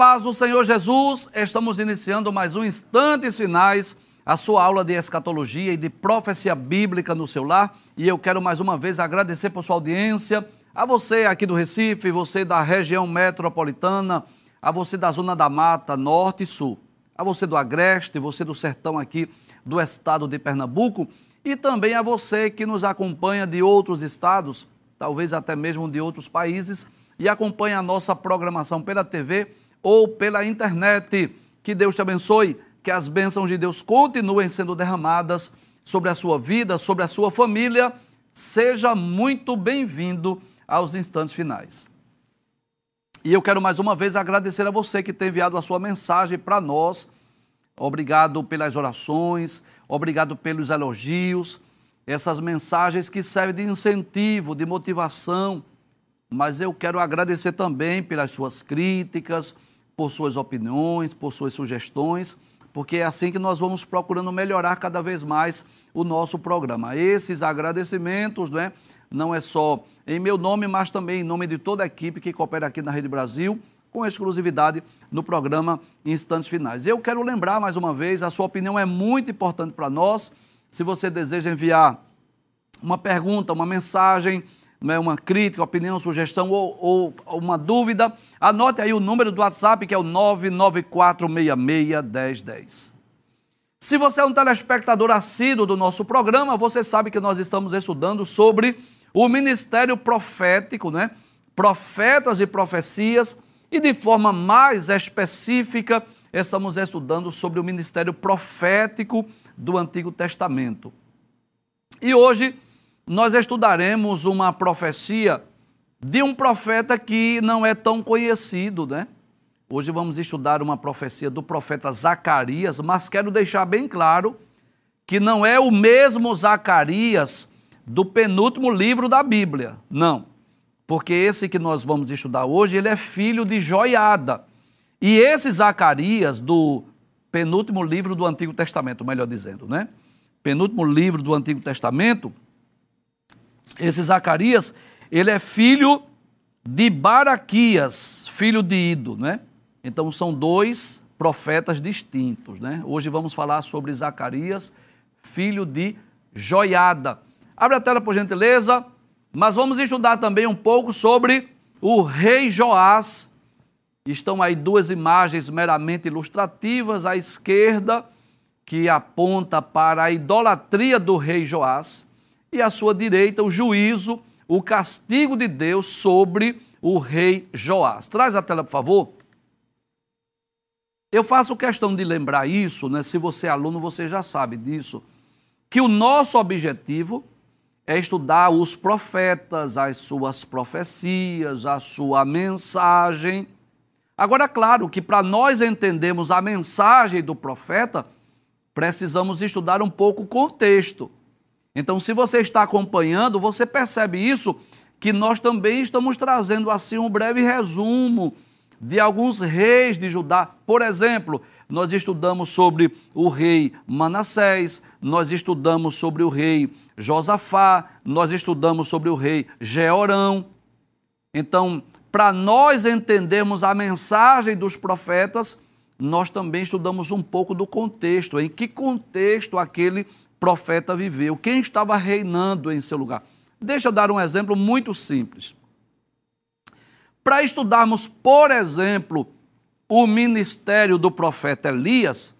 Paz do Senhor Jesus, estamos iniciando mais um Instantes Finais, a sua aula de escatologia e de profecia bíblica no seu lar. E eu quero mais uma vez agradecer por sua audiência, a você aqui do Recife, você da região metropolitana, a você da Zona da Mata, Norte e Sul, a você do Agreste, você do Sertão aqui do estado de Pernambuco e também a você que nos acompanha de outros estados, talvez até mesmo de outros países, e acompanha a nossa programação pela TV ou pela internet. Que Deus te abençoe, que as bênçãos de Deus continuem sendo derramadas sobre a sua vida, sobre a sua família. Seja muito bem-vindo aos instantes finais. E eu quero mais uma vez agradecer a você que tem enviado a sua mensagem para nós. Obrigado pelas orações, obrigado pelos elogios, essas mensagens que servem de incentivo, de motivação. Mas eu quero agradecer também pelas suas críticas, por suas opiniões, por suas sugestões, porque é assim que nós vamos procurando melhorar cada vez mais o nosso programa. Esses agradecimentos, né, não é só em meu nome, mas também em nome de toda a equipe que coopera aqui na Rede Brasil, com exclusividade no programa Instantes Finais. Eu quero lembrar mais uma vez, a sua opinião é muito importante para nós. Se você deseja enviar uma pergunta, uma mensagem, né, uma crítica, opinião, sugestão ou, ou, uma dúvida, anote aí o número do WhatsApp que é o 994661010. Se você é um telespectador assíduo do nosso programa, você sabe que nós estamos estudando sobre o ministério profético, né? Profetas e profecias, e de forma mais específica, estamos estudando sobre o ministério profético do Antigo Testamento. E hoje nós estudaremos uma profecia de um profeta que não é tão conhecido, né? Hoje vamos estudar uma profecia do profeta Zacarias, mas quero deixar bem claro que não é o mesmo Zacarias do penúltimo livro da Bíblia. Não. Porque esse que nós vamos estudar hoje, ele é filho de Joiada. E esse Zacarias do penúltimo livro do Antigo Testamento, melhor dizendo, né? Penúltimo livro do Antigo Testamento, esse Zacarias, ele é filho de Baraquias, filho de Ido, né? Então são dois profetas distintos, né? Hoje vamos falar sobre Zacarias, filho de Joiada. Abre a tela por gentileza, mas vamos estudar também um pouco sobre o rei Joás. Estão aí duas imagens meramente ilustrativas à esquerda, que aponta para a idolatria do rei Joás e à sua direita o juízo, o castigo de Deus sobre o rei Joás. Traz a tela, por favor. Eu faço questão de lembrar isso, né? Se você é aluno, você já sabe disso, que o nosso objetivo é estudar os profetas, as suas profecias, a sua mensagem. Agora, é claro que para nós entendermos a mensagem do profeta, precisamos estudar um pouco o contexto. Então, se você está acompanhando, você percebe isso, que nós também estamos trazendo assim um breve resumo de alguns reis de Judá. Por exemplo, nós estudamos sobre o rei Manassés, nós estudamos sobre o rei Josafá, nós estudamos sobre o rei Jeorão. Então, para nós entendermos a mensagem dos profetas, nós também estudamos um pouco do contexto, em que contexto aquele profeta viveu, quem estava reinando em seu lugar. Deixa eu dar um exemplo muito simples. Para estudarmos, por exemplo, o ministério do profeta Elias,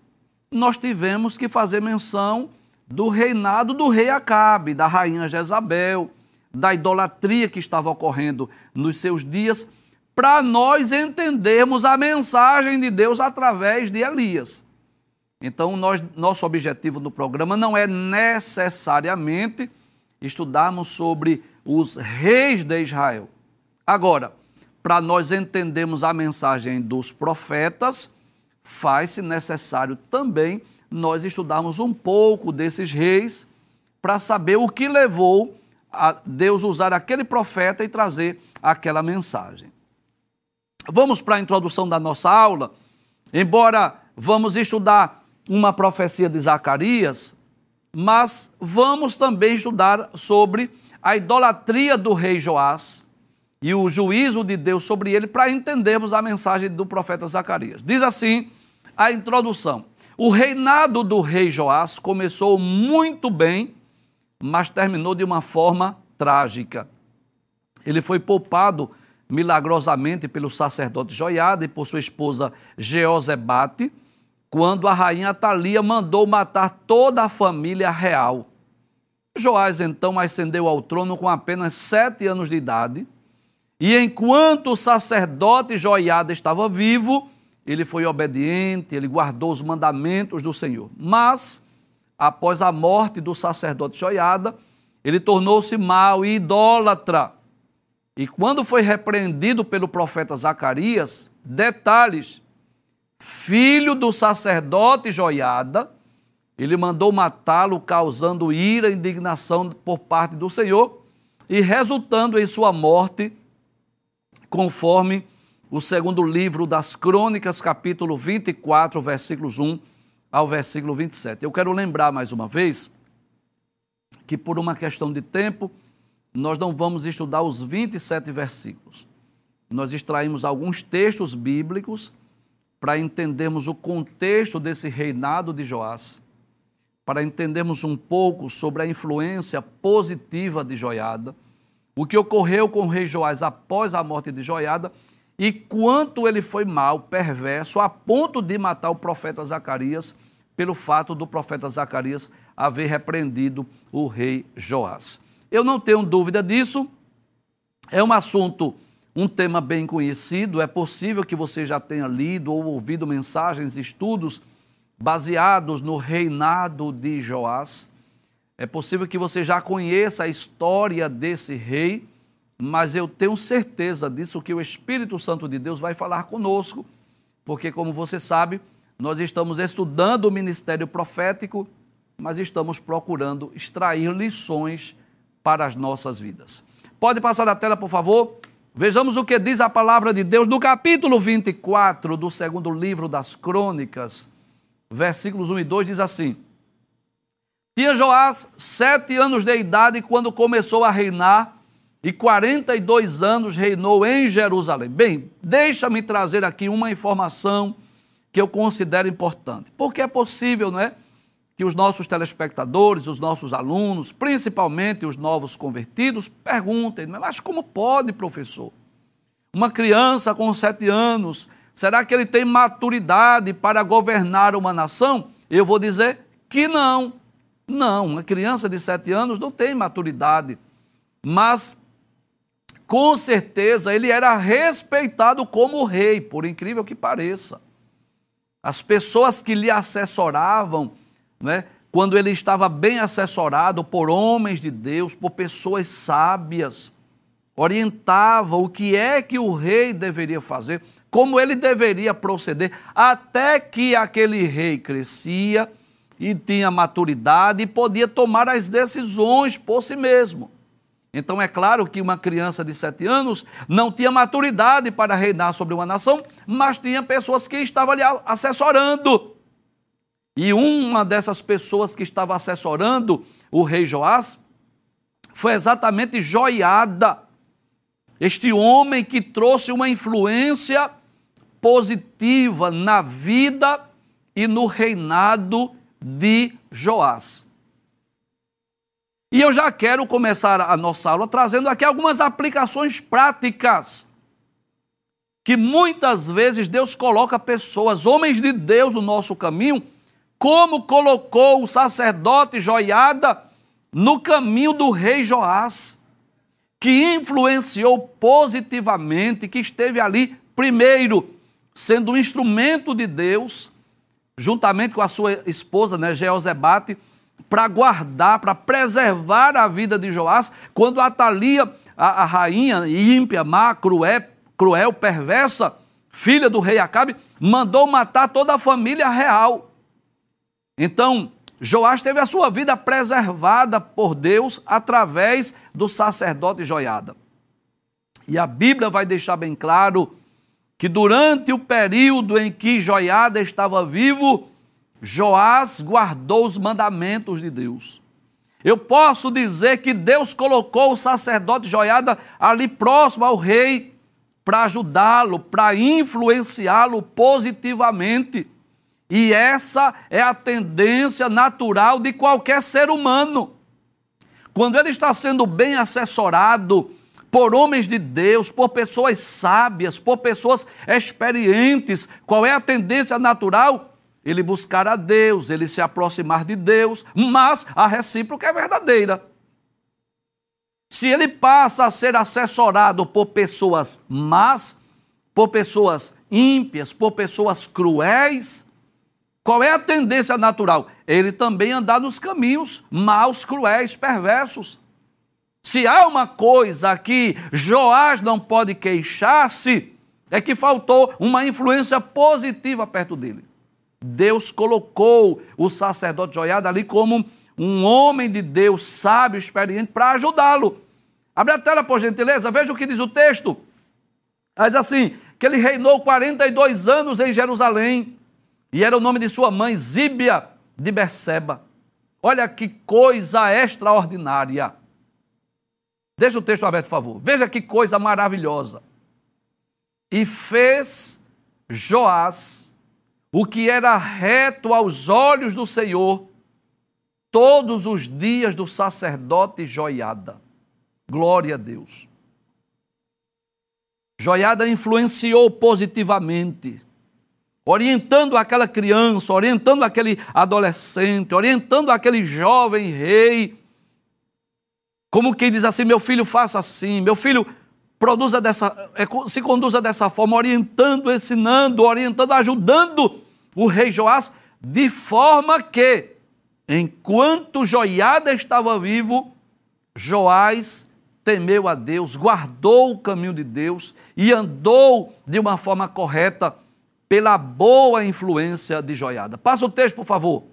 nós tivemos que fazer menção do reinado do rei Acabe, da rainha Jezabel, da idolatria que estava ocorrendo nos seus dias, para nós entendermos a mensagem de Deus através de Elias. Então, nós, nosso objetivo no programa não é necessariamente estudarmos sobre os reis de Israel. Agora, para nós entendermos a mensagem dos profetas, faz-se necessário também nós estudarmos um pouco desses reis para saber o que levou a Deus usar aquele profeta e trazer aquela mensagem. Vamos para a introdução da nossa aula. Embora vamos estudar uma profecia de Zacarias, mas vamos também estudar sobre a idolatria do rei Joás e o juízo de Deus sobre ele para entendermos a mensagem do profeta Zacarias. Diz assim a introdução: O reinado do rei Joás começou muito bem, mas terminou de uma forma trágica. Ele foi poupado milagrosamente pelo sacerdote Joiada e por sua esposa Jeozebate, quando a rainha Atalia mandou matar toda a família real. Joás então ascendeu ao trono com apenas sete anos de idade, e enquanto o sacerdote Joiada estava vivo, ele foi obediente, ele guardou os mandamentos do Senhor. Mas, após a morte do sacerdote Joiada, ele tornou-se mau e idólatra e quando foi repreendido pelo profeta Zacarias, detalhes, filho do sacerdote Joiada, ele mandou matá-lo, causando ira e indignação por parte do Senhor e resultando em sua morte, conforme o segundo livro das Crônicas, capítulo 24, versículos 1 ao versículo 27. Eu quero lembrar mais uma vez que, por uma questão de tempo, nós não vamos estudar os 27 versículos. Nós extraímos alguns textos bíblicos para entendermos o contexto desse reinado de Joás, para entendermos um pouco sobre a influência positiva de Joiada, o que ocorreu com o rei Joás após a morte de Joiada e quanto ele foi mal, perverso, a ponto de matar o profeta Zacarias, pelo fato do profeta Zacarias haver repreendido o rei Joás. Eu não tenho dúvida disso. É um assunto, um tema bem conhecido. É possível que você já tenha lido ou ouvido mensagens, estudos baseados no reinado de Joás. É possível que você já conheça a história desse rei, mas eu tenho certeza disso que o Espírito Santo de Deus vai falar conosco, porque, como você sabe, nós estamos estudando o ministério profético, mas estamos procurando extrair lições para as nossas vidas. Pode passar a tela, por favor? Vejamos o que diz a palavra de Deus no capítulo 24 do segundo livro das Crônicas, versículos 1 e 2 diz assim: Tinha Joás sete anos de idade quando começou a reinar, e 42 anos reinou em Jerusalém. Bem, deixa-me trazer aqui uma informação que eu considero importante, porque é possível, não é? Que os nossos telespectadores, os nossos alunos, principalmente os novos convertidos, perguntem: mas como pode, professor? Uma criança com sete anos, será que ele tem maturidade para governar uma nação? Eu vou dizer que não. Não, uma criança de sete anos não tem maturidade. Mas, com certeza, ele era respeitado como rei, por incrível que pareça. As pessoas que lhe assessoravam, né? quando ele estava bem assessorado por homens de Deus, por pessoas sábias, orientava o que é que o rei deveria fazer, como ele deveria proceder, até que aquele rei crescia e tinha maturidade e podia tomar as decisões por si mesmo. Então é claro que uma criança de sete anos não tinha maturidade para reinar sobre uma nação, mas tinha pessoas que estavam ali assessorando. E uma dessas pessoas que estava assessorando o rei Joás foi exatamente Joiada, este homem que trouxe uma influência positiva na vida e no reinado de Joás. E eu já quero começar a nossa aula trazendo aqui algumas aplicações práticas que muitas vezes Deus coloca pessoas, homens de Deus no nosso caminho, como colocou o sacerdote Joiada no caminho do rei Joás, que influenciou positivamente, que esteve ali primeiro, sendo um instrumento de Deus, juntamente com a sua esposa, né, Jeozebate, para guardar, para preservar a vida de Joás, quando Atalia, a, a rainha ímpia, má, cruel, cruel, perversa, filha do rei Acabe, mandou matar toda a família real. Então, Joás teve a sua vida preservada por Deus através do sacerdote Joiada. E a Bíblia vai deixar bem claro que durante o período em que Joiada estava vivo, Joás guardou os mandamentos de Deus. Eu posso dizer que Deus colocou o sacerdote Joiada ali próximo ao rei para ajudá-lo, para influenciá-lo positivamente. E essa é a tendência natural de qualquer ser humano. Quando ele está sendo bem assessorado por homens de Deus, por pessoas sábias, por pessoas experientes, qual é a tendência natural? Ele buscar a Deus, ele se aproximar de Deus, mas a recíproca é verdadeira. Se ele passa a ser assessorado por pessoas más, por pessoas ímpias, por pessoas cruéis, qual é a tendência natural? Ele também andar nos caminhos maus, cruéis, perversos. Se há uma coisa que Joás não pode queixar-se, é que faltou uma influência positiva perto dele. Deus colocou o sacerdote Joiada ali como um homem de Deus sábio, experiente, para ajudá-lo. Abre a tela, por gentileza, veja o que diz o texto. Diz assim: que ele reinou 42 anos em Jerusalém, e era o nome de sua mãe, Zíbia de Berseba. Olha que coisa extraordinária. Deixa o texto aberto, por favor. Veja que coisa maravilhosa. E fez Joás o que era reto aos olhos do Senhor todos os dias do sacerdote Joiada. Glória a Deus. Joiada influenciou positivamente orientando aquela criança, orientando aquele adolescente, orientando aquele jovem rei. Como quem diz assim: meu filho, faça assim, meu filho, produza dessa, é, se conduza dessa forma, orientando, ensinando, orientando, ajudando o rei Joás, de forma que, enquanto Joiada estava vivo, Joás temeu a Deus, guardou o caminho de Deus e andou de uma forma correta pela boa influência de Joiada. Passa o texto, por favor.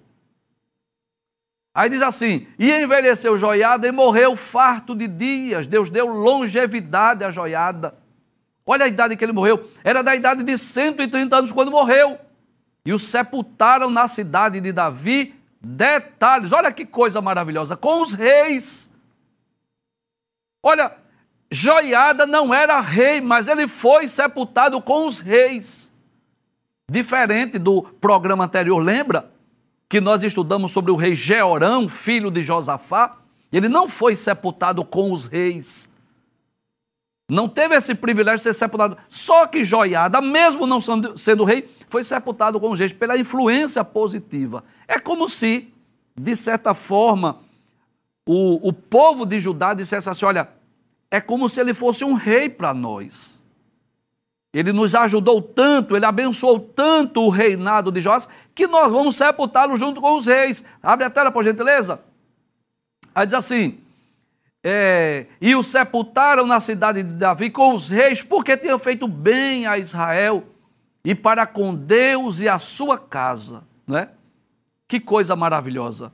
Aí diz assim: E envelheceu Joiada e morreu farto de dias. Deus deu longevidade a Joiada. Olha a idade que ele morreu. Era da idade de 130 anos quando morreu. E o sepultaram na cidade de Davi. Detalhes, olha que coisa maravilhosa, com os reis. Olha, Joiada não era rei, mas ele foi sepultado com os reis. Diferente do programa anterior, lembra? Que nós estudamos sobre o rei Jeorão, filho de Josafá. Ele não foi sepultado com os reis. Não teve esse privilégio de ser sepultado. Só que Joiada, mesmo não sendo rei, foi sepultado com os reis pela influência positiva. É como se, de certa forma, o, o povo de Judá dissesse assim: olha, é como se ele fosse um rei para nós. Ele nos ajudou tanto, ele abençoou tanto o reinado de Joás, que nós vamos sepultá-lo junto com os reis. Abre a tela, por gentileza. Aí diz assim: é, e o sepultaram na cidade de Davi com os reis, porque tinham feito bem a Israel e para com Deus e a sua casa. Né? Que coisa maravilhosa.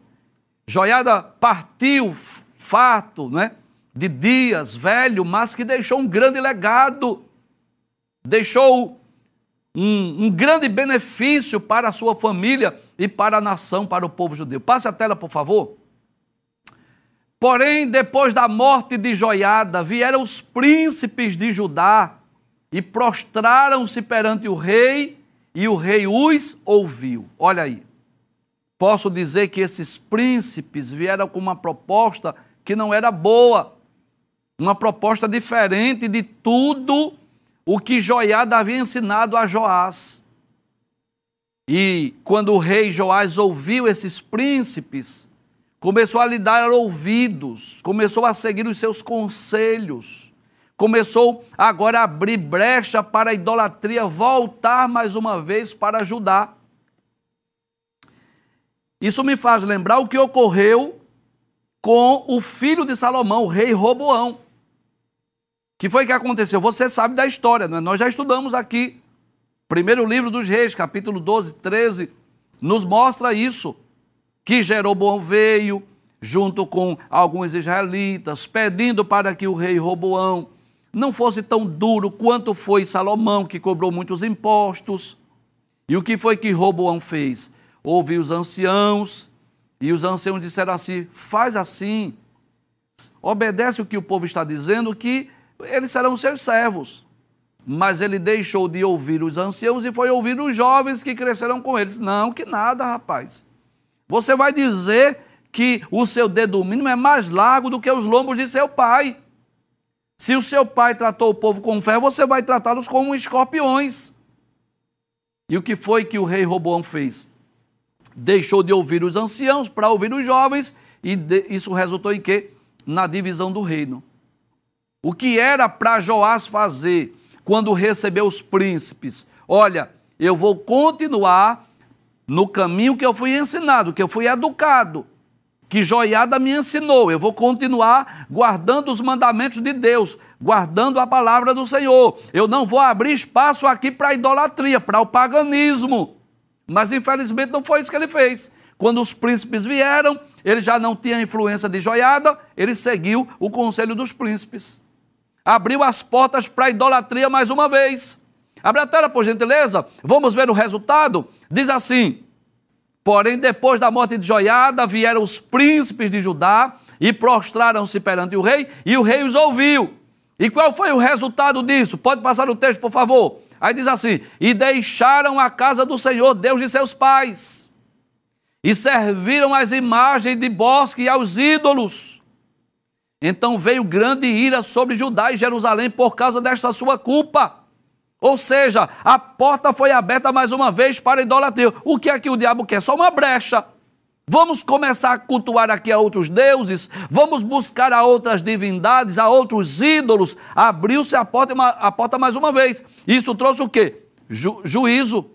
Joiada partiu fato né, de dias, velho, mas que deixou um grande legado deixou um, um, grande benefício para a sua família e para a nação, para o povo judeu. Passe a tela, por favor. Porém, depois da morte de Joiada, vieram os príncipes de Judá e prostraram-se perante o rei, e o rei os ouviu. Olha aí. Posso dizer que esses príncipes vieram com uma proposta que não era boa, uma proposta diferente de tudo o que Joiada havia ensinado a Joás. E quando o rei Joás ouviu esses príncipes, começou a lhe dar ouvidos, começou a seguir os seus conselhos, começou agora a abrir brecha para a idolatria voltar mais uma vez para ajudar. Isso me faz lembrar o que ocorreu com o filho de Salomão, o rei Roboão que foi que aconteceu? Você sabe da história, é? nós já estudamos aqui. Primeiro livro dos Reis, capítulo 12, 13, nos mostra isso. Que Jeroboão veio junto com alguns israelitas, pedindo para que o rei Roboão não fosse tão duro quanto foi Salomão, que cobrou muitos impostos. E o que foi que Roboão fez? Houve os anciãos E os anciãos disseram assim: faz assim, obedece o que o povo está dizendo, que eles serão seus servos. Mas ele deixou de ouvir os anciãos e foi ouvir os jovens que cresceram com eles. Não, que nada, rapaz. Você vai dizer que o seu dedo mínimo é mais largo do que os lombos de seu pai. Se o seu pai tratou o povo com fé, você vai tratá-los como escorpiões. E o que foi que o rei Roboão fez? Deixou de ouvir os anciãos para ouvir os jovens, e isso resultou em quê? Na divisão do reino. O que era para Joás fazer quando recebeu os príncipes? Olha, eu vou continuar no caminho que eu fui ensinado, que eu fui educado, que Joiada me ensinou. Eu vou continuar guardando os mandamentos de Deus, guardando a palavra do Senhor. Eu não vou abrir espaço aqui para a idolatria, para o paganismo. Mas infelizmente não foi isso que ele fez. Quando os príncipes vieram, ele já não tinha influência de Joiada, ele seguiu o conselho dos príncipes abriu as portas para a idolatria mais uma vez. Abre a tela, por gentileza. Vamos ver o resultado. Diz assim: Porém, depois da morte de Joiada, vieram os príncipes de Judá e prostraram-se perante o rei, e o rei os ouviu. E qual foi o resultado disso? Pode passar o texto, por favor. Aí diz assim: E deixaram a casa do Senhor, Deus de seus pais, e serviram as imagens de bosque e aos ídolos então veio grande ira sobre Judá e Jerusalém por causa desta sua culpa. Ou seja, a porta foi aberta mais uma vez para idolatria. O que é que o diabo quer? Só uma brecha. Vamos começar a cultuar aqui a outros deuses, vamos buscar a outras divindades, a outros ídolos. Abriu-se a porta, a porta mais uma vez. Isso trouxe o quê? Ju, juízo,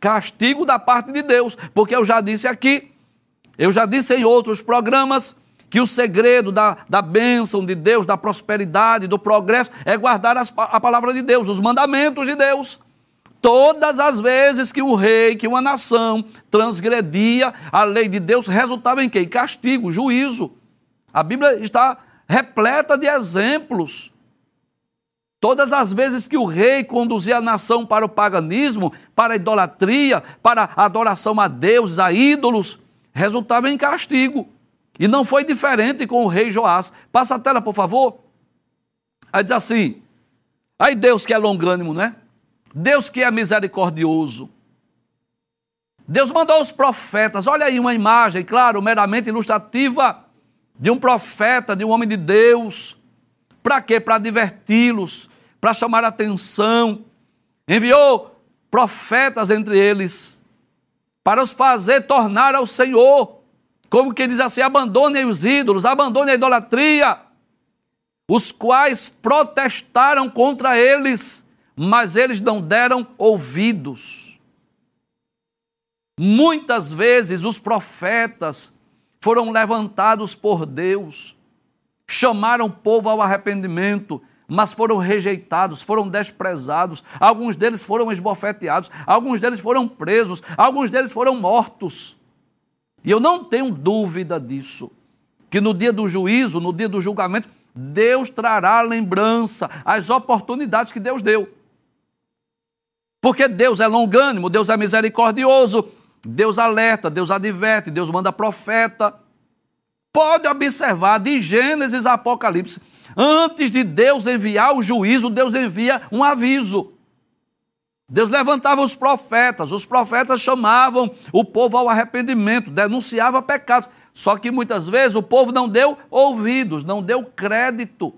castigo da parte de Deus, porque eu já disse aqui, eu já disse em outros programas, que o segredo da, da bênção de Deus, da prosperidade, do progresso, é guardar as, a palavra de Deus, os mandamentos de Deus. Todas as vezes que o rei, que uma nação transgredia a lei de Deus, resultava em quê? Castigo, juízo. A Bíblia está repleta de exemplos. Todas as vezes que o rei conduzia a nação para o paganismo, para a idolatria, para a adoração a deuses, a ídolos, resultava em castigo. E não foi diferente com o rei Joás. Passa a tela, por favor. Aí diz assim: aí Deus que é longânimo, né? Deus que é misericordioso. Deus mandou os profetas. Olha aí uma imagem, claro, meramente ilustrativa de um profeta, de um homem de Deus. Para quê? Para diverti-los, para chamar a atenção. Enviou profetas entre eles para os fazer tornar ao Senhor como que diz assim: abandonem os ídolos, abandonem a idolatria, os quais protestaram contra eles, mas eles não deram ouvidos. Muitas vezes os profetas foram levantados por Deus, chamaram o povo ao arrependimento, mas foram rejeitados, foram desprezados, alguns deles foram esbofeteados, alguns deles foram presos, alguns deles foram mortos. E eu não tenho dúvida disso, que no dia do juízo, no dia do julgamento, Deus trará lembrança, as oportunidades que Deus deu. Porque Deus é longânimo, Deus é misericordioso, Deus alerta, Deus adverte, Deus manda profeta. Pode observar de Gênesis a Apocalipse, antes de Deus enviar o juízo, Deus envia um aviso. Deus levantava os profetas, os profetas chamavam o povo ao arrependimento, denunciava pecados. Só que muitas vezes o povo não deu ouvidos, não deu crédito.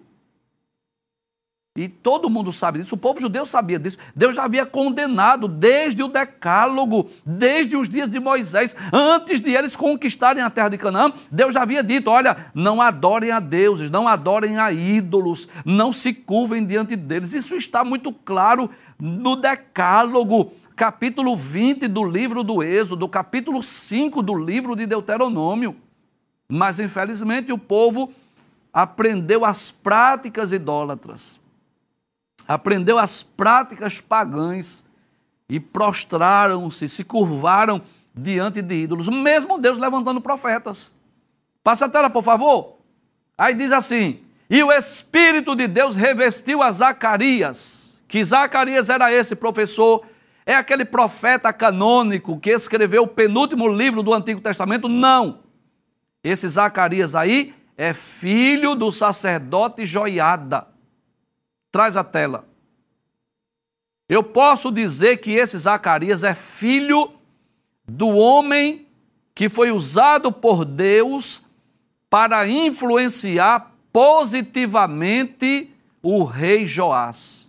E todo mundo sabe disso, o povo judeu sabia disso. Deus já havia condenado desde o Decálogo, desde os dias de Moisés, antes de eles conquistarem a terra de Canaã. Deus já havia dito: olha, não adorem a deuses, não adorem a ídolos, não se curvem diante deles. Isso está muito claro no Decálogo, capítulo 20 do livro do Êxodo, capítulo 5 do livro de Deuteronômio. Mas, infelizmente, o povo aprendeu as práticas idólatras, aprendeu as práticas pagãs e prostraram-se, se curvaram diante de ídolos, mesmo Deus levantando profetas. Passa a tela, por favor. Aí diz assim: E o Espírito de Deus revestiu a Zacarias que Zacarias era esse professor, é aquele profeta canônico que escreveu o penúltimo livro do Antigo Testamento? Não. Esse Zacarias aí é filho do sacerdote Joiada. Traz a tela. Eu posso dizer que esse Zacarias é filho do homem que foi usado por Deus para influenciar positivamente o rei Joás.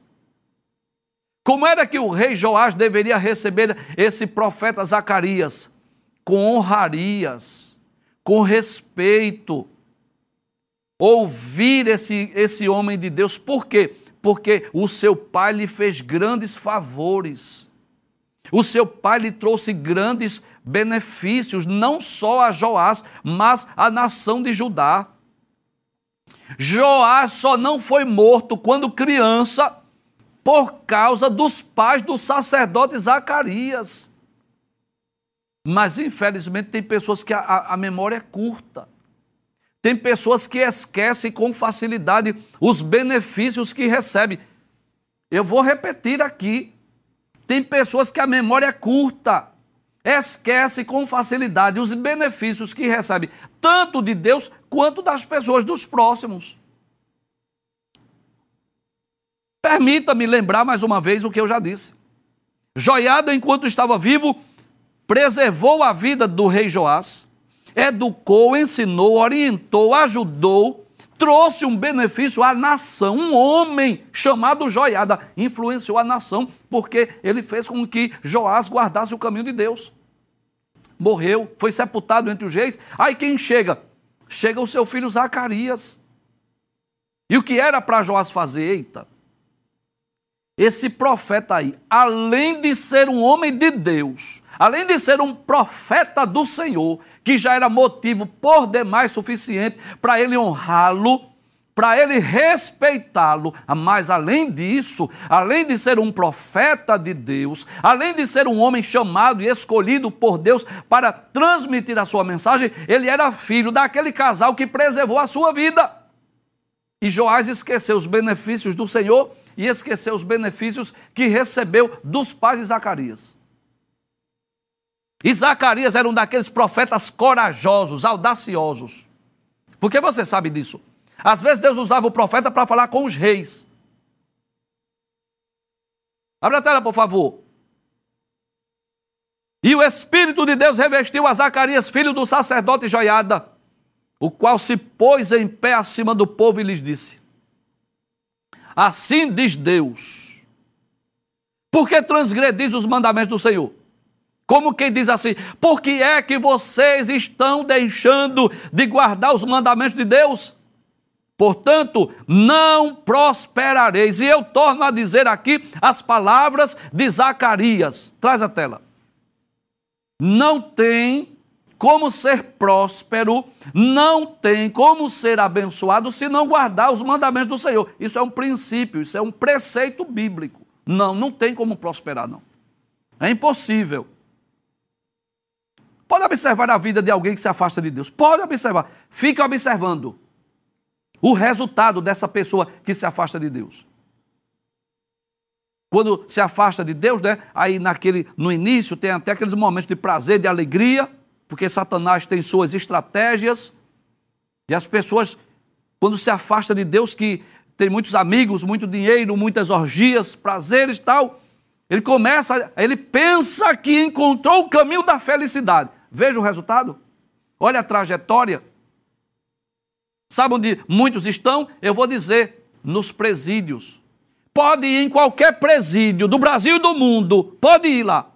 Como era que o rei Joás deveria receber esse profeta Zacarias? Com honrarias, com respeito. Ouvir esse, esse homem de Deus. Por quê? Porque o seu pai lhe fez grandes favores. O seu pai lhe trouxe grandes benefícios, não só a Joás, mas a nação de Judá. Joás só não foi morto quando criança por causa dos pais do sacerdote Zacarias. Mas, infelizmente, tem pessoas que a, a, memória é curta. Tem pessoas que esquecem com facilidade os benefícios que recebem. Eu vou repetir aqui. Tem pessoas que a memória é curta. Esquece com facilidade os benefícios que recebe, tanto de Deus quanto das pessoas, dos próximos. Permita-me lembrar mais uma vez o que eu já disse. Joiada, enquanto estava vivo, preservou a vida do rei Joás, educou, ensinou, orientou, ajudou, trouxe um benefício à nação. Um homem chamado Joiada influenciou a nação porque ele fez com que Joás guardasse o caminho de Deus. Morreu, foi sepultado entre os reis. Aí quem chega? Chega o seu filho Zacarias. E o que era para Joás fazer? Eita, esse profeta aí, além de ser um homem de Deus, além de ser um profeta do Senhor, que já era motivo por demais suficiente para ele honrá-lo, para ele respeitá-lo, mas além disso, além de ser um profeta de Deus, além de ser um homem chamado e escolhido por Deus para transmitir a sua mensagem, ele era filho daquele casal que preservou a sua vida. E Joás esqueceu os benefícios do Senhor e esqueceu os benefícios que recebeu dos pais de Zacarias. E Zacarias era um daqueles profetas corajosos, audaciosos. Porque você sabe disso. Às vezes Deus usava o profeta para falar com os reis. Abra a tela, por favor. E o Espírito de Deus revestiu a Zacarias, filho do sacerdote Joiada, o qual se pôs em pé acima do povo e lhes disse: Assim diz Deus. Por que transgredis os mandamentos do Senhor? Como quem diz assim, por que é que vocês estão deixando de guardar os mandamentos de Deus? Portanto, não prosperareis. E eu torno a dizer aqui as palavras de Zacarias. Traz a tela. Não tem como ser próspero, não tem como ser abençoado se não guardar os mandamentos do Senhor. Isso é um princípio, isso é um preceito bíblico. Não, não tem como prosperar, não. É impossível. Pode observar a vida de alguém que se afasta de Deus. Pode observar. Fique observando o resultado dessa pessoa que se afasta de Deus. Quando se afasta de Deus, né? Aí naquele no início tem até aqueles momentos de prazer, de alegria, porque Satanás tem suas estratégias e as pessoas, quando se afastam de Deus, que tem muitos amigos, muito dinheiro, muitas orgias, prazeres e tal, ele começa, ele pensa que encontrou o caminho da felicidade. Veja o resultado. Olha a trajetória. Sabe onde muitos estão? Eu vou dizer, nos presídios. Pode ir em qualquer presídio do Brasil e do mundo, pode ir lá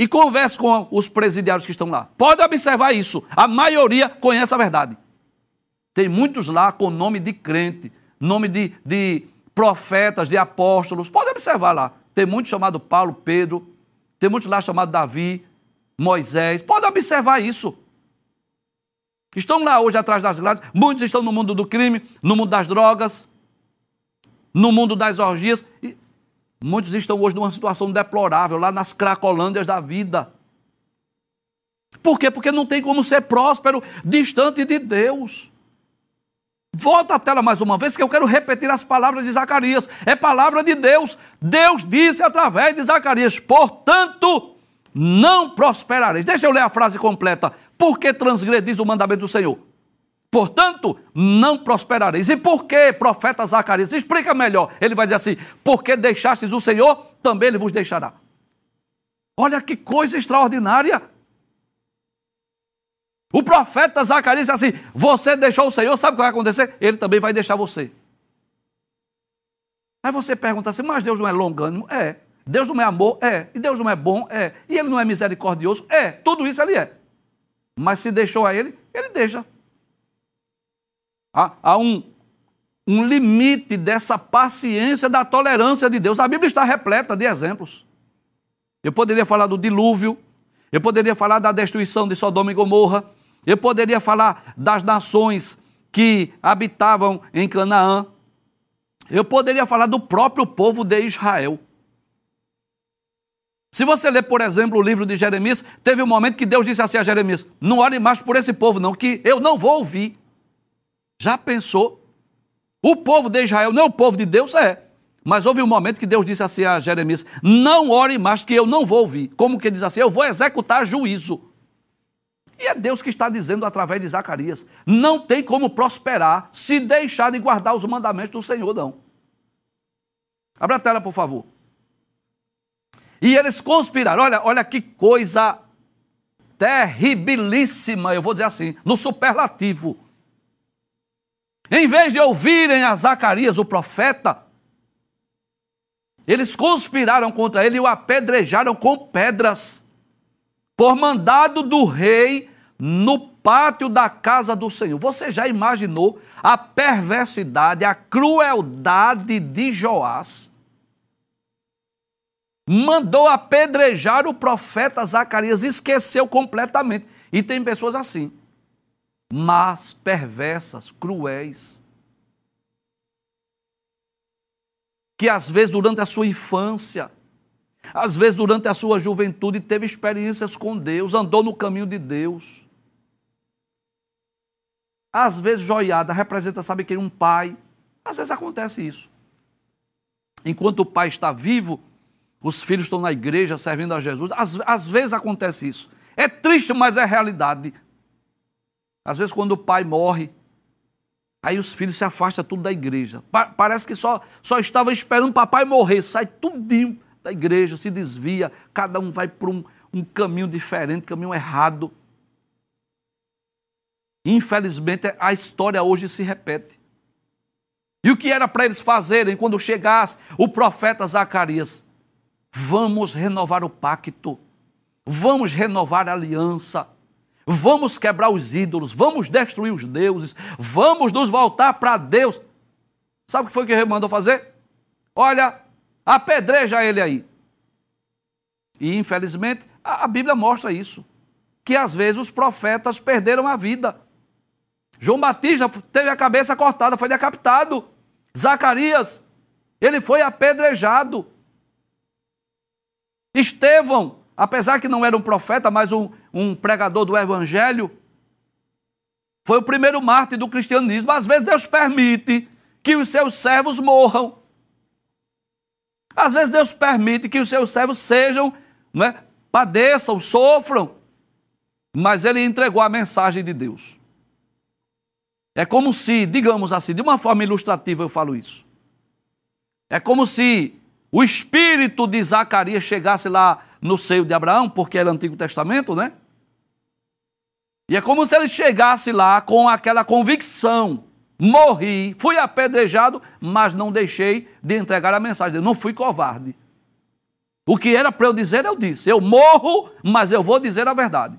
e converse com os presidiários que estão lá. Pode observar isso. A maioria conhece a verdade. Tem muitos lá com nome de crente, nome de, de profetas, de apóstolos. Pode observar lá. Tem muitos chamado Paulo, Pedro. Tem muitos lá chamado Davi, Moisés. Pode observar isso. Estão lá hoje atrás das grades. Muitos estão no mundo do crime, no mundo das drogas, no mundo das orgias. E Muitos estão hoje numa situação deplorável, lá nas cracolândias da vida. Por quê? Porque não tem como ser próspero distante de Deus. Volta a tela mais uma vez que eu quero repetir as palavras de Zacarias. É palavra de Deus. Deus disse através de Zacarias: portanto, não prosperareis. Deixa eu ler a frase completa. Por que transgredis o mandamento do Senhor? Portanto, não prosperareis. E por que, profeta Zacarias? Explica melhor. Ele vai dizer assim: porque deixastes o Senhor, também ele vos deixará. Olha que coisa extraordinária. O profeta Zacarias disse assim: Você deixou o Senhor, sabe o que vai acontecer? Ele também vai deixar você. Aí você pergunta assim: Mas Deus não é longânimo? É. Deus não é amor? É. E Deus não é bom? É. E Ele não é misericordioso? É. Tudo isso Ele é. Mas se deixou a Ele, Ele deixa. Há, há um, um limite dessa paciência, da tolerância de Deus. A Bíblia está repleta de exemplos. Eu poderia falar do dilúvio, eu poderia falar da destruição de Sodoma e Gomorra, eu poderia falar das nações que habitavam em Canaã. Eu poderia falar do próprio povo de Israel. Se você ler, por exemplo, o livro de Jeremias, teve um momento que Deus disse assim a Jeremias: Não ore mais por esse povo, não, que eu não vou ouvir. Já pensou? O povo de Israel não é o povo de Deus? É. Mas houve um momento que Deus disse assim a Jeremias: Não ore mais, que eu não vou ouvir. Como que diz assim? Eu vou executar juízo. E é Deus que está dizendo através de Zacarias: não tem como prosperar se deixar de guardar os mandamentos do Senhor, não. Abra a tela, por favor. E eles conspiraram. Olha, olha que coisa terribilíssima, eu vou dizer assim, no superlativo. Em vez de ouvirem a Zacarias, o profeta, eles conspiraram contra ele e o apedrejaram com pedras, por mandado do rei no pátio da casa do Senhor. Você já imaginou a perversidade, a crueldade de Joás? Mandou apedrejar o profeta Zacarias, esqueceu completamente. E tem pessoas assim, mas perversas, cruéis, que às vezes durante a sua infância, às vezes durante a sua juventude teve experiências com Deus, andou no caminho de Deus às vezes, joiada representa, sabe quem? Um pai. Às vezes acontece isso. Enquanto o pai está vivo, os filhos estão na igreja servindo a Jesus. Às, às vezes acontece isso. É triste, mas é realidade. Às vezes, quando o pai morre, aí os filhos se afastam tudo da igreja. Pa parece que só, só estava esperando o papai morrer. Sai tudinho da igreja, se desvia. Cada um vai para um, um caminho diferente, caminho errado. Infelizmente, a história hoje se repete. E o que era para eles fazerem quando chegasse o profeta Zacarias? Vamos renovar o pacto, vamos renovar a aliança, vamos quebrar os ídolos, vamos destruir os deuses, vamos nos voltar para Deus. Sabe o que foi que ele mandou fazer? Olha, apedreja ele aí. E infelizmente, a Bíblia mostra isso, que às vezes os profetas perderam a vida. João Batista teve a cabeça cortada, foi decapitado. Zacarias, ele foi apedrejado. Estevão, apesar que não era um profeta, mas um, um pregador do evangelho, foi o primeiro mártir do cristianismo. Às vezes Deus permite que os seus servos morram. Às vezes Deus permite que os seus servos sejam, não é, padeçam, sofram. Mas ele entregou a mensagem de Deus. É como se, digamos assim, de uma forma ilustrativa eu falo isso. É como se o espírito de Zacarias chegasse lá no seio de Abraão, porque era Antigo Testamento, né? E é como se ele chegasse lá com aquela convicção: morri, fui apedrejado, mas não deixei de entregar a mensagem. não fui covarde. O que era para eu dizer, eu disse. Eu morro, mas eu vou dizer a verdade.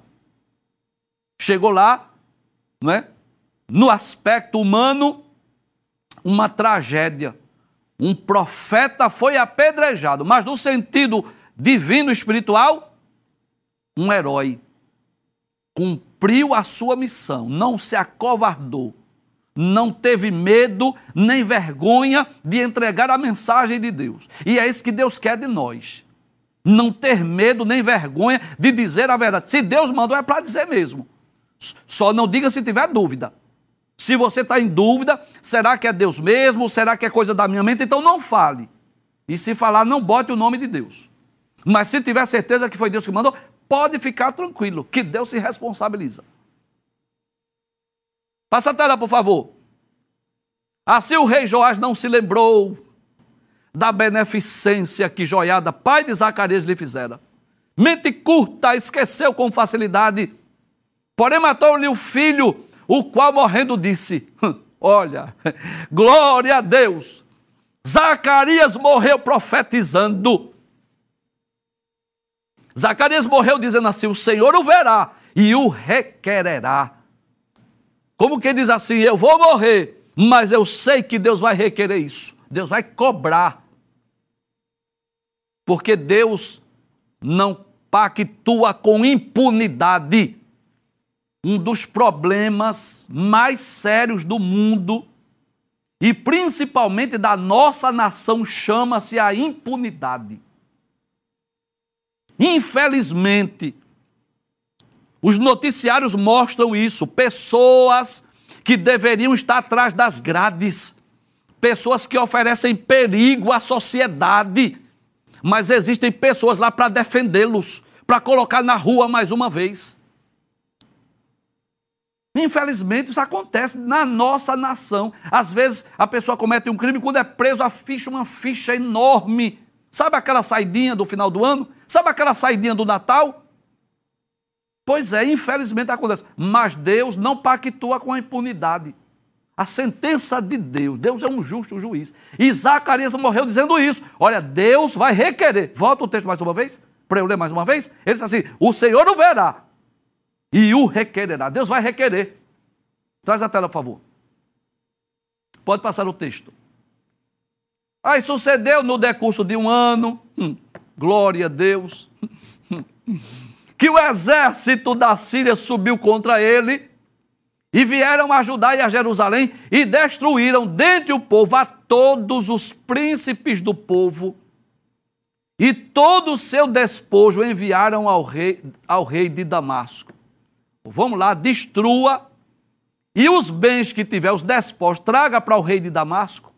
Chegou lá, não é? no aspecto humano, uma tragédia. Um profeta foi apedrejado, mas no sentido divino espiritual, um herói. Cumpriu a sua missão, não se acovardou, não teve medo nem vergonha de entregar a mensagem de Deus. E é isso que Deus quer de nós. Não ter medo nem vergonha de dizer a verdade. Se Deus mandou, é para dizer mesmo. Só não diga se tiver dúvida. Se você está em dúvida, será que é Deus mesmo? Será que é coisa da minha mente? Então não fale. E se falar, não bote o nome de Deus. Mas se tiver certeza que foi Deus que mandou, pode ficar tranquilo, que Deus se responsabiliza. Passa a tela, por favor. Assim o rei Joás não se lembrou da beneficência que Joiada, pai de Zacarias, lhe fizera. Mente curta, esqueceu com facilidade. Porém, matou-lhe o filho, o qual morrendo disse: hum, Olha, glória a Deus. Zacarias morreu profetizando. Zacarias morreu dizendo assim: O Senhor o verá e o requererá. Como que diz assim: Eu vou morrer, mas eu sei que Deus vai requerer isso. Deus vai cobrar. Porque Deus não pactua com impunidade. Um dos problemas mais sérios do mundo e principalmente da nossa nação chama-se a impunidade. Infelizmente, os noticiários mostram isso. Pessoas que deveriam estar atrás das grades, pessoas que oferecem perigo à sociedade, mas existem pessoas lá para defendê-los, para colocar na rua mais uma vez. Infelizmente, isso acontece na nossa nação. Às vezes, a pessoa comete um crime, quando é preso, a ficha, uma ficha enorme. Sabe aquela saidinha do final do ano? Sabe aquela saidinha do Natal? Pois é, infelizmente acontece. Mas Deus não pactua com a impunidade. A sentença de Deus, Deus é um justo juiz. E Zacarias morreu dizendo isso. Olha, Deus vai requerer. Volta o texto mais uma vez, para eu ler mais uma vez. Ele diz assim: O Senhor o verá e o requererá. Deus vai requerer. Traz a tela, por favor. Pode passar o texto. Aí sucedeu no decurso de um ano, hum, glória a Deus, que o exército da Síria subiu contra ele e vieram a Judá e a Jerusalém e destruíram dentre o povo a todos os príncipes do povo e todo o seu despojo enviaram ao rei, ao rei de Damasco. Vamos lá, destrua e os bens que tiver, os despojos, traga para o rei de Damasco.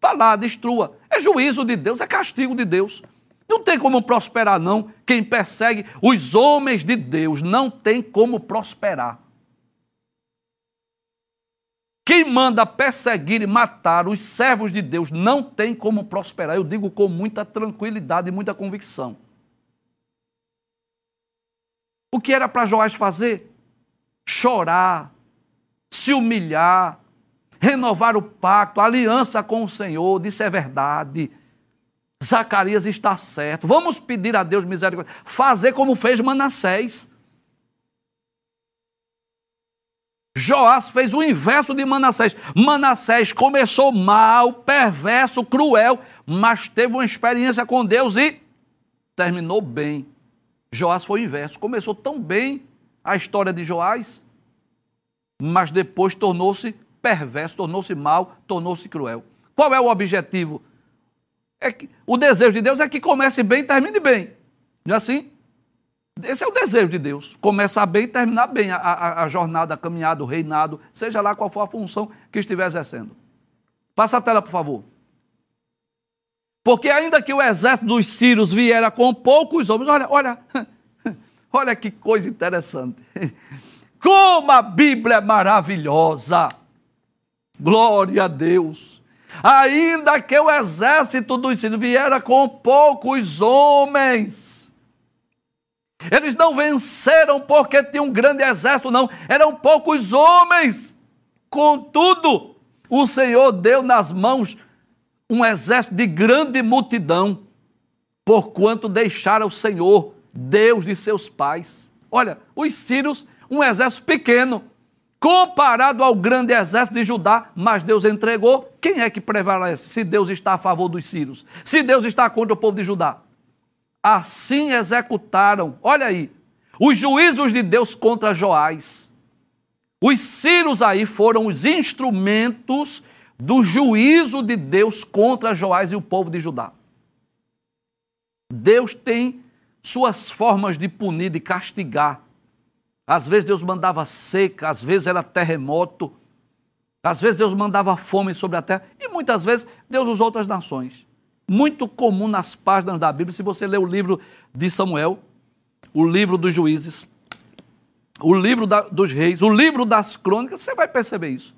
Vá lá, destrua. É juízo de Deus, é castigo de Deus. Não tem como prosperar, não. Quem persegue os homens de Deus não tem como prosperar. Quem manda perseguir e matar os servos de Deus não tem como prosperar. Eu digo com muita tranquilidade e muita convicção. O que era para Joás fazer? Chorar, se humilhar, renovar o pacto, aliança com o Senhor, disse é verdade. Zacarias está certo. Vamos pedir a Deus misericórdia. Fazer como fez Manassés. Joás fez o inverso de Manassés. Manassés começou mal, perverso, cruel, mas teve uma experiência com Deus e terminou bem. Joás foi o inverso. Começou tão bem a história de Joás, mas depois tornou-se perverso, tornou-se mal, tornou-se cruel. Qual é o objetivo? É que, o desejo de Deus é que comece bem e termine bem. Não é assim? Esse é o desejo de Deus. Começar bem e terminar bem a, a, a jornada, a caminhada, o reinado, seja lá qual for a função que estiver exercendo. Passa a tela, por favor. Porque ainda que o exército dos sírios viera com poucos homens, olha, olha, Olha que coisa interessante. Como a Bíblia é maravilhosa. Glória a Deus. Ainda que o exército dos sírios viera com poucos homens. Eles não venceram porque tinham um grande exército, não. Eram poucos homens. Contudo, o Senhor deu nas mãos um exército de grande multidão, porquanto deixara o Senhor Deus de seus pais. Olha, os sírios, um exército pequeno, comparado ao grande exército de Judá, mas Deus entregou. Quem é que prevalece se Deus está a favor dos sírios? Se Deus está contra o povo de Judá? Assim executaram, olha aí, os juízos de Deus contra Joás. Os sírios aí foram os instrumentos do juízo de Deus contra Joás e o povo de Judá. Deus tem suas formas de punir, de castigar. Às vezes Deus mandava seca, às vezes era terremoto, Às vezes Deus mandava fome sobre a terra e muitas vezes Deus usou outras nações. Muito comum nas páginas da Bíblia, se você ler o livro de Samuel, o livro dos juízes, o livro da, dos reis, o livro das crônicas, você vai perceber isso.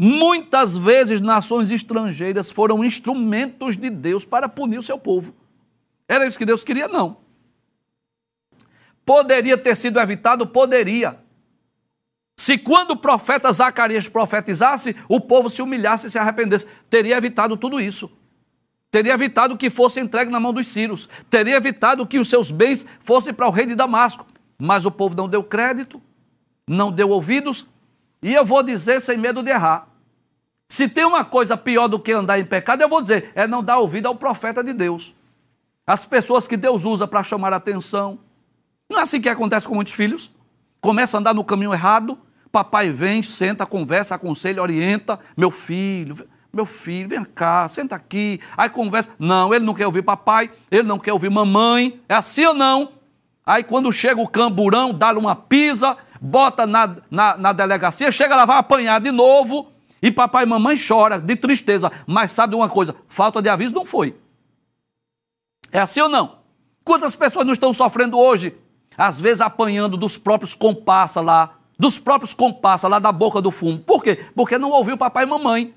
Muitas vezes nações estrangeiras foram instrumentos de Deus para punir o seu povo. Era isso que Deus queria? Não. Poderia ter sido evitado? Poderia. Se quando o profeta Zacarias profetizasse, o povo se humilhasse e se arrependesse, teria evitado tudo isso. Teria evitado que fosse entregue na mão dos sírios. Teria evitado que os seus bens fossem para o rei de Damasco. Mas o povo não deu crédito, não deu ouvidos, e eu vou dizer sem medo de errar. Se tem uma coisa pior do que andar em pecado, eu vou dizer, é não dar ouvido ao profeta de Deus. As pessoas que Deus usa para chamar a atenção. Não é assim que acontece com muitos filhos? Começa a andar no caminho errado, papai vem, senta, conversa, aconselha, orienta. Meu filho, meu filho, vem cá, senta aqui. Aí conversa. Não, ele não quer ouvir papai, ele não quer ouvir mamãe. É assim ou não? Aí quando chega o camburão, dá-lhe uma pisa, bota na, na, na delegacia, chega lá, vai apanhar de novo. E papai e mamãe chora de tristeza. Mas sabe uma coisa? Falta de aviso não foi. É assim ou não? Quantas pessoas não estão sofrendo hoje? Às vezes apanhando dos próprios comparsas lá, dos próprios comparsas lá da boca do fumo. Por quê? Porque não ouviu papai e mamãe.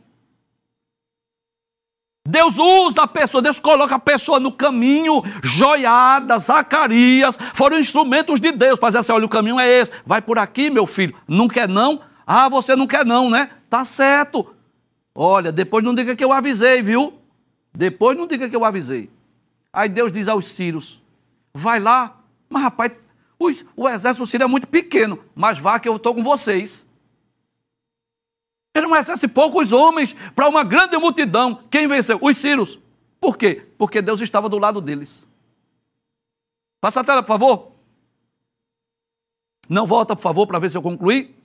Deus usa a pessoa, Deus coloca a pessoa no caminho, joiadas, Zacarias, foram instrumentos de Deus para dizer assim: olha, o caminho é esse, vai por aqui, meu filho. Não quer não? Ah, você não quer não, né? Tá certo. Olha, depois não diga que eu avisei, viu? Depois não diga que eu avisei. Aí Deus diz aos sírios: vai lá, mas rapaz, o exército sírio é muito pequeno, mas vá que eu estou com vocês. Era um exército de poucos homens para uma grande multidão. Quem venceu? Os sírios. Por quê? Porque Deus estava do lado deles. Passa a tela, por favor. Não volta, por favor, para ver se eu concluí.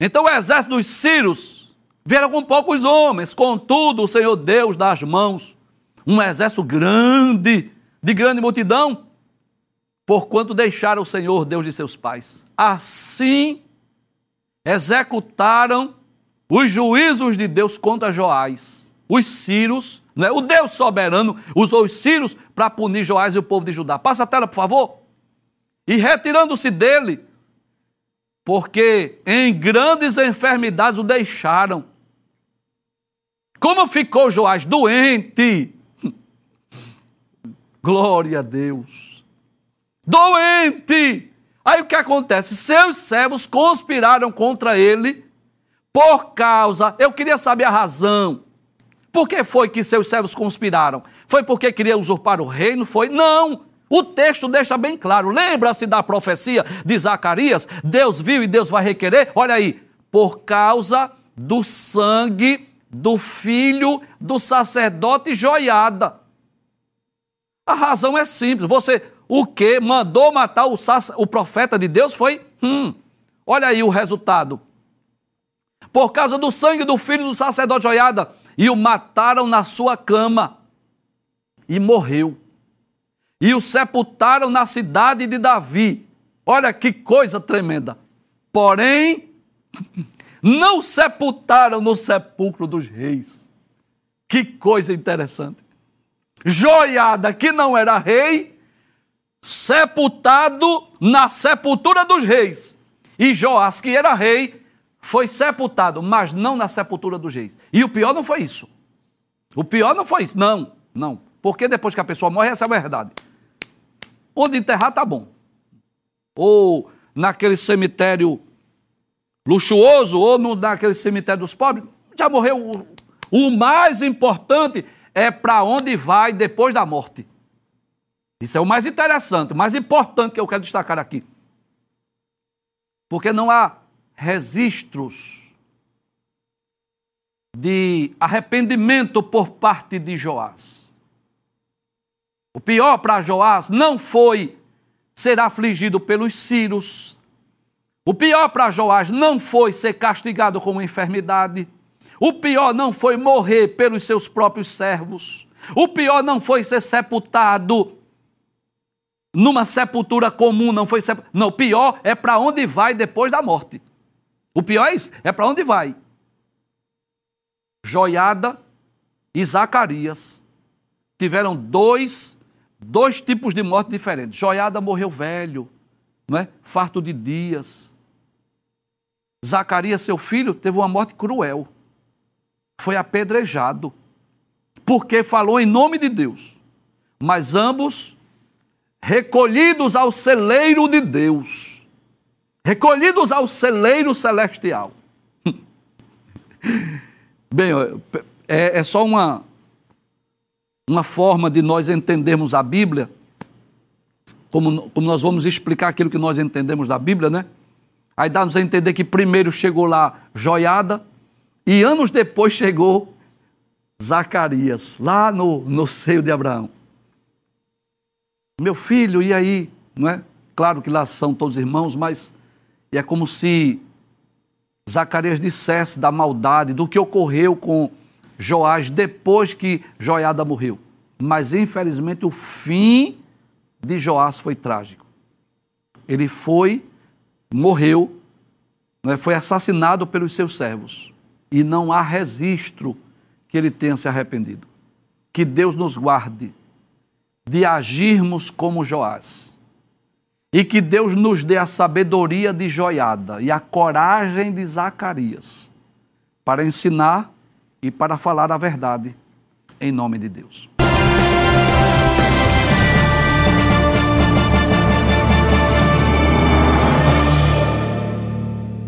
Então o exército dos sírios vieram com poucos homens, contudo o Senhor Deus das mãos, um exército grande, de grande multidão, porquanto deixaram o Senhor Deus de seus pais. Assim executaram os juízos de Deus contra Joás. Os sírios, né? o Deus soberano usou os sírios para punir Joás e o povo de Judá. Passa a tela, por favor. E retirando-se dele, porque em grandes enfermidades o deixaram. Como ficou Joás doente? Glória a Deus. Doente! Aí o que acontece? Seus servos conspiraram contra ele por causa. Eu queria saber a razão. Por que foi que seus servos conspiraram? Foi porque queria usurpar o reino? Foi? Não! O texto deixa bem claro. Lembra-se da profecia de Zacarias? Deus viu e Deus vai requerer? Olha aí. Por causa do sangue do filho do sacerdote Joiada. A razão é simples. Você, o que mandou matar o, o profeta de Deus foi, hum, olha aí o resultado. Por causa do sangue do filho do sacerdote Joiada, e o mataram na sua cama, e morreu e o sepultaram na cidade de Davi. Olha que coisa tremenda. Porém, não sepultaram no sepulcro dos reis. Que coisa interessante. Joiada, que não era rei, sepultado na sepultura dos reis. E Joás, que era rei, foi sepultado, mas não na sepultura dos reis. E o pior não foi isso. O pior não foi isso. Não, não. Porque depois que a pessoa morre, essa é a verdade. Onde enterrar tá bom. Ou naquele cemitério luxuoso, ou no, naquele cemitério dos pobres, já morreu. O, o mais importante é para onde vai depois da morte. Isso é o mais interessante, o mais importante que eu quero destacar aqui. Porque não há registros de arrependimento por parte de Joás. O pior para Joás não foi ser afligido pelos sírios. O pior para Joás não foi ser castigado com uma enfermidade. O pior não foi morrer pelos seus próprios servos. O pior não foi ser sepultado numa sepultura comum, não foi. Não, o pior é para onde vai depois da morte. O pior é é para onde vai. Joiada e Zacarias tiveram dois, dois tipos de morte diferentes. Joiada morreu velho, não é? farto de dias. Zacarias, seu filho, teve uma morte cruel. Foi apedrejado, porque falou em nome de Deus. Mas ambos recolhidos ao celeiro de Deus, recolhidos ao celeiro celestial. Bem, é, é só uma, uma forma de nós entendermos a Bíblia, como, como nós vamos explicar aquilo que nós entendemos da Bíblia, né? Aí dá-nos a entender que primeiro chegou lá joiada, e anos depois chegou Zacarias, lá no, no seio de Abraão. Meu filho, e aí? Não é? Claro que lá são todos irmãos, mas é como se Zacarias dissesse da maldade, do que ocorreu com Joás depois que Joiada morreu. Mas infelizmente o fim de Joás foi trágico. Ele foi, morreu, é? foi assassinado pelos seus servos. E não há registro que ele tenha se arrependido. Que Deus nos guarde de agirmos como Joás. E que Deus nos dê a sabedoria de Joiada e a coragem de Zacarias para ensinar e para falar a verdade em nome de Deus.